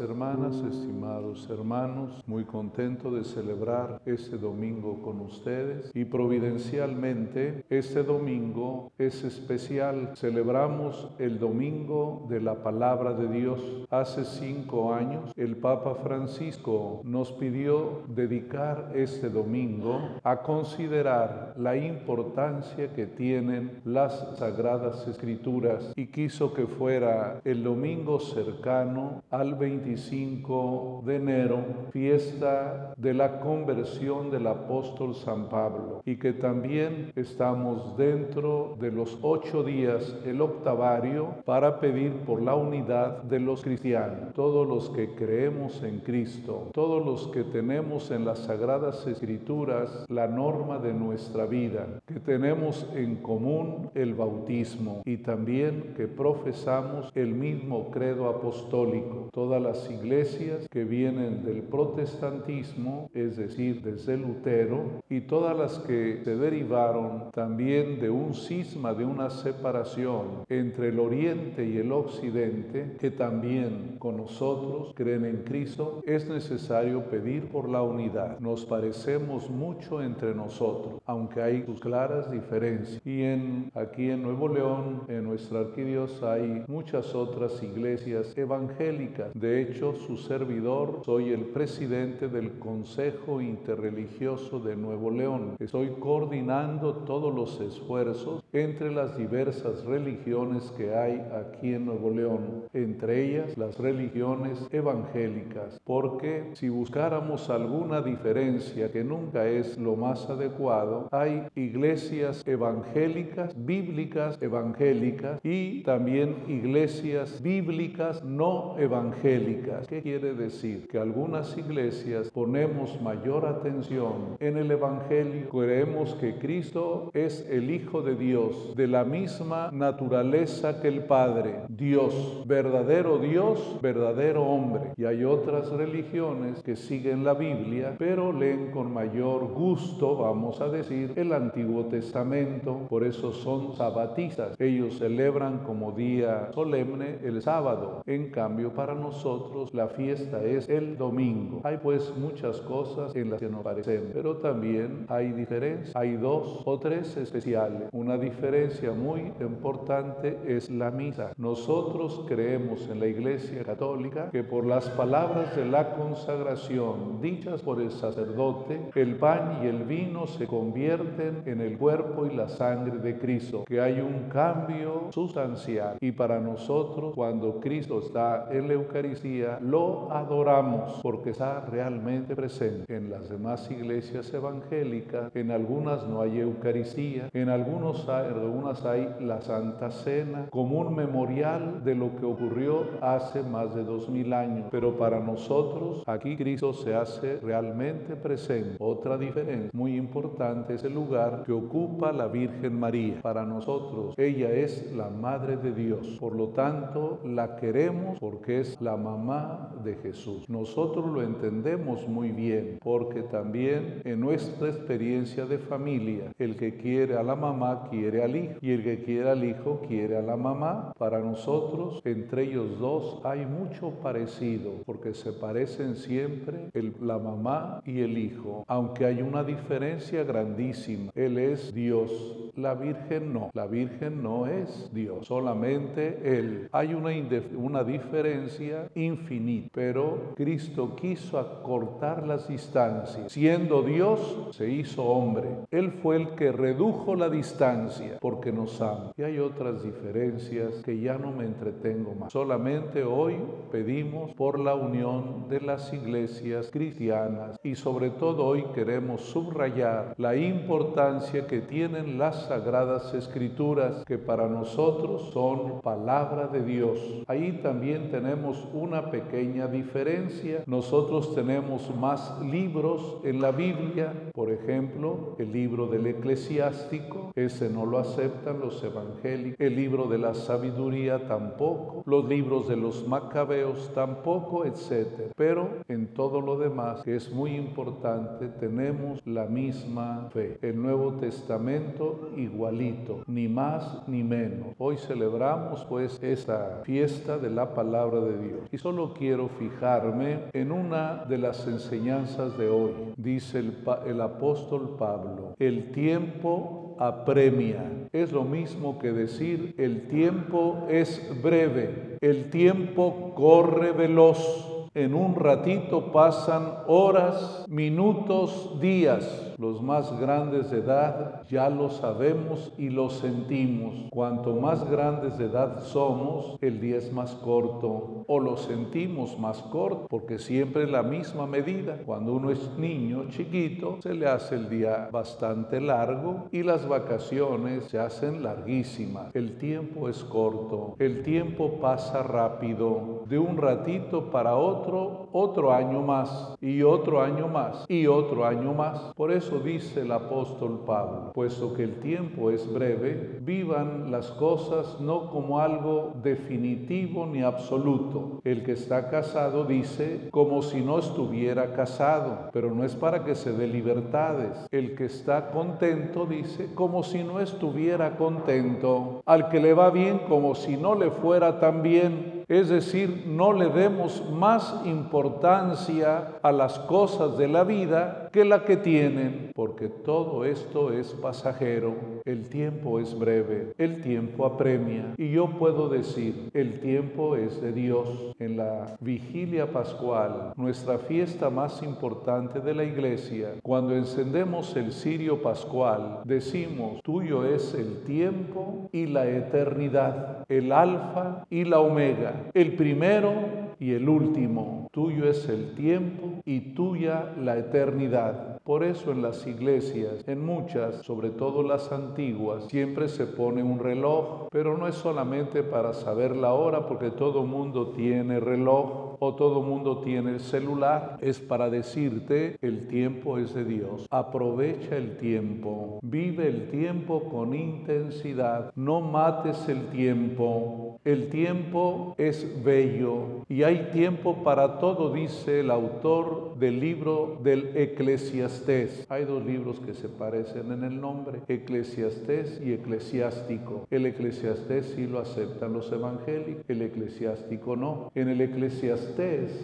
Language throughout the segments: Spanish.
hermanas, estimados hermanos, muy contento de celebrar este domingo con ustedes y providencialmente este domingo es especial. Celebramos el domingo de la palabra de Dios. Hace cinco años el Papa Francisco nos pidió dedicar este domingo a considerar la importancia que tienen las sagradas escrituras y quiso que fuera el domingo cercano al 25 de enero, fiesta de la conversión del apóstol San Pablo, y que también estamos dentro de los ocho días, el octavario, para pedir por la unidad de los cristianos, todos los que creemos en Cristo, todos los que tenemos en las sagradas escrituras la norma de nuestra vida, que tenemos en común el bautismo y también que profesamos el mismo credo apostólico. Todas las iglesias que vienen del protestantismo, es decir, desde Lutero, y todas las que se derivaron también de un cisma, de una separación entre el oriente y el occidente, que también con nosotros creen en Cristo, es necesario pedir por la unidad. Nos parecemos mucho entre nosotros, aunque hay sus claras diferencias. Y aquí en Nuevo León, en nuestra arquidiócesis, hay muchas otras iglesias evangélicas. De hecho, su servidor, soy el presidente del Consejo Interreligioso de Nuevo León. Estoy coordinando todos los esfuerzos entre las diversas religiones que hay aquí en Nuevo León, entre ellas las religiones evangélicas, porque si buscáramos alguna diferencia que nunca es lo más adecuado, hay iglesias evangélicas, bíblicas evangélicas y también iglesias bíblicas no evangélicas. ¿Qué quiere decir? Que algunas iglesias ponemos mayor atención en el Evangelio, creemos que Cristo es el Hijo de Dios, de la misma naturaleza que el Padre, Dios, verdadero Dios, verdadero hombre. Y hay otras religiones que siguen la Biblia, pero leen con mayor gusto, vamos a decir, el Antiguo Testamento, por eso son sabatistas. Ellos celebran como día solemne el sábado. En cambio, para nosotros la fiesta es el domingo. Hay pues muchas cosas en las que nos parecemos, pero también hay diferencias. Hay dos o tres especiales. Una muy importante es la misa. Nosotros creemos en la Iglesia Católica que por las palabras de la consagración dichas por el sacerdote, el pan y el vino se convierten en el cuerpo y la sangre de Cristo, que hay un cambio sustancial. Y para nosotros, cuando Cristo está en la Eucaristía, lo adoramos porque está realmente presente. En las demás iglesias evangélicas, en algunas no hay Eucaristía, en algunos hay, algunas hay la Santa Cena como un memorial de lo que ocurrió hace más de dos mil años. Pero para nosotros, aquí Cristo se hace realmente presente. Otra diferencia muy importante es el lugar que ocupa la Virgen María. Para nosotros, ella es la Madre de Dios. Por lo tanto, la queremos porque es la mamá de Jesús. Nosotros lo entendemos muy bien porque también en nuestra experiencia de familia, el que quiere a la mamá quiere al hijo y el que quiere al hijo quiere a la mamá. Para nosotros, entre ellos dos hay mucho parecido porque se parecen siempre la mamá y el hijo, aunque hay una diferencia grandísima. Él es Dios, la Virgen no. La Virgen no es Dios, solamente Él. Hay una, una diferencia infinita, pero Cristo quiso acortar las distancias. Siendo Dios, se hizo hombre. Él fue el que redujo la distancia porque nos ama. Y hay otras diferencias que ya no me entretengo más. Solamente hoy pedimos por la unión de las iglesias cristianas y sobre todo hoy queremos subrayar la importancia que tienen las sagradas escrituras que para nosotros son palabra de Dios. Ahí también tenemos una pequeña diferencia. Nosotros tenemos más libros en la Biblia, por ejemplo, el libro del eclesiástico, ese no lo aceptan los evangélicos, el libro de la sabiduría tampoco, los libros de los macabeos tampoco, etc. Pero en todo lo demás, que es muy importante, tenemos la misma fe. El Nuevo Testamento igualito, ni más ni menos. Hoy celebramos pues esta fiesta de la palabra de Dios. Y solo quiero fijarme en una de las enseñanzas de hoy. Dice el, el apóstol Pablo, el tiempo apremia. Es lo mismo que decir el tiempo es breve, el tiempo corre veloz. En un ratito pasan horas, minutos, días. Los más grandes de edad ya lo sabemos y lo sentimos. Cuanto más grandes de edad somos, el día es más corto o lo sentimos más corto porque siempre es la misma medida. Cuando uno es niño chiquito, se le hace el día bastante largo y las vacaciones se hacen larguísimas. El tiempo es corto, el tiempo pasa rápido. De un ratito para otro, otro año más y otro año más y otro año más. Por eso dice el apóstol Pablo, puesto que el tiempo es breve, vivan las cosas no como algo definitivo ni absoluto. El que está casado dice como si no estuviera casado, pero no es para que se dé libertades. El que está contento dice como si no estuviera contento. Al que le va bien como si no le fuera tan bien es decir, no le demos más importancia a las cosas de la vida que la que tienen, porque todo esto es pasajero, el tiempo es breve, el tiempo apremia. Y yo puedo decir, el tiempo es de Dios. En la vigilia pascual, nuestra fiesta más importante de la iglesia, cuando encendemos el cirio pascual, decimos, tuyo es el tiempo y la eternidad, el alfa y la omega el primero y el último. Tuyo es el tiempo y tuya la eternidad. Por eso en las iglesias, en muchas, sobre todo las antiguas, siempre se pone un reloj, pero no es solamente para saber la hora, porque todo mundo tiene reloj o todo mundo tiene el celular. Es para decirte, el tiempo es de Dios. Aprovecha el tiempo, vive el tiempo con intensidad, no mates el tiempo. El tiempo es bello y hay tiempo para todo, dice el autor del libro del Eclesiastés hay dos libros que se parecen en el nombre, Eclesiastés y Eclesiástico. El Eclesiastés sí lo aceptan los evangélicos, el Eclesiástico no. En el Eclesiastés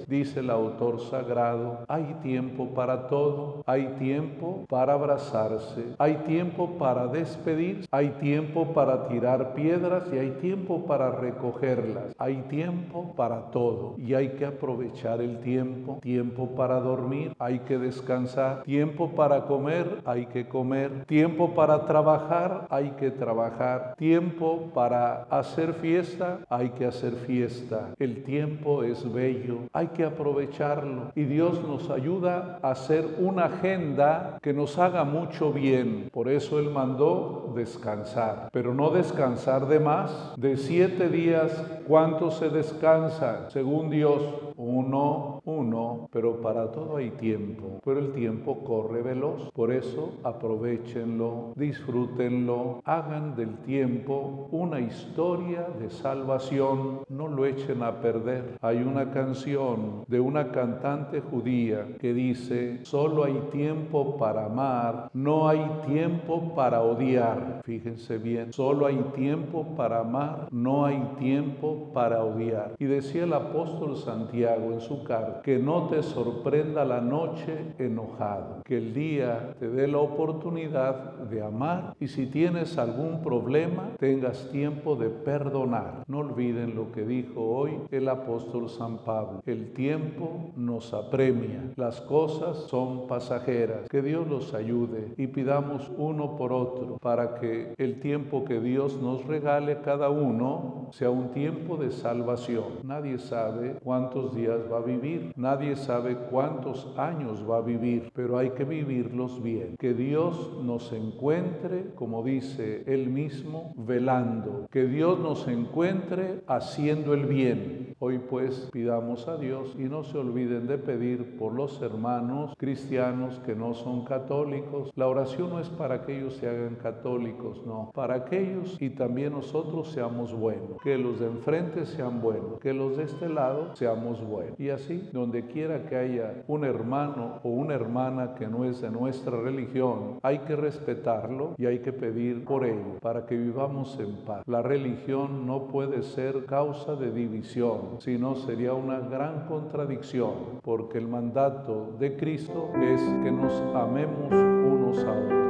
dice el autor sagrado, hay tiempo para todo, hay tiempo para abrazarse, hay tiempo para despedirse, hay tiempo para tirar piedras y hay tiempo para recogerlas, hay tiempo para todo y hay que aprovechar el tiempo, tiempo para dormir, hay que descansar, Tiempo para comer, hay que comer. Tiempo para trabajar, hay que trabajar. Tiempo para hacer fiesta, hay que hacer fiesta. El tiempo es bello, hay que aprovecharlo. Y Dios nos ayuda a hacer una agenda que nos haga mucho bien. Por eso Él mandó descansar, pero no descansar de más. De siete días, ¿cuánto se descansa? Según Dios, uno, uno, pero para todo hay tiempo. Pero el tiempo corre veloz. Por eso aprovechenlo, disfrútenlo, hagan del tiempo una historia de salvación. No lo echen a perder. Hay una canción de una cantante judía que dice, solo hay tiempo para amar, no hay tiempo para odiar. Fíjense bien, solo hay tiempo para amar, no hay tiempo para odiar. Y decía el apóstol Santiago en su carta, que no te sorprenda la noche enojado que el día te dé la oportunidad de amar y si tienes algún problema tengas tiempo de perdonar. No olviden lo que dijo hoy el apóstol San Pablo. El tiempo nos apremia, las cosas son pasajeras. Que Dios los ayude y pidamos uno por otro para que el tiempo que Dios nos regale cada uno sea un tiempo de salvación. Nadie sabe cuántos días va a vivir, nadie sabe cuántos años va a vivir, pero hay que vivirlos bien. Que Dios nos encuentre, como dice él mismo, velando. Que Dios nos encuentre haciendo el bien. Hoy pues pidamos a Dios y no se olviden de pedir por los hermanos cristianos que no son católicos. La oración no es para que ellos se hagan católicos, no, para que ellos y también nosotros seamos buenos, que los de enfrente sean buenos, que los de este lado seamos buenos. Y así, donde quiera que haya un hermano o una hermana que no es de nuestra religión, hay que respetarlo y hay que pedir por ello para que vivamos en paz. La religión no puede ser causa de división, sino sería una gran contradicción, porque el mandato de Cristo es que nos amemos unos a otros.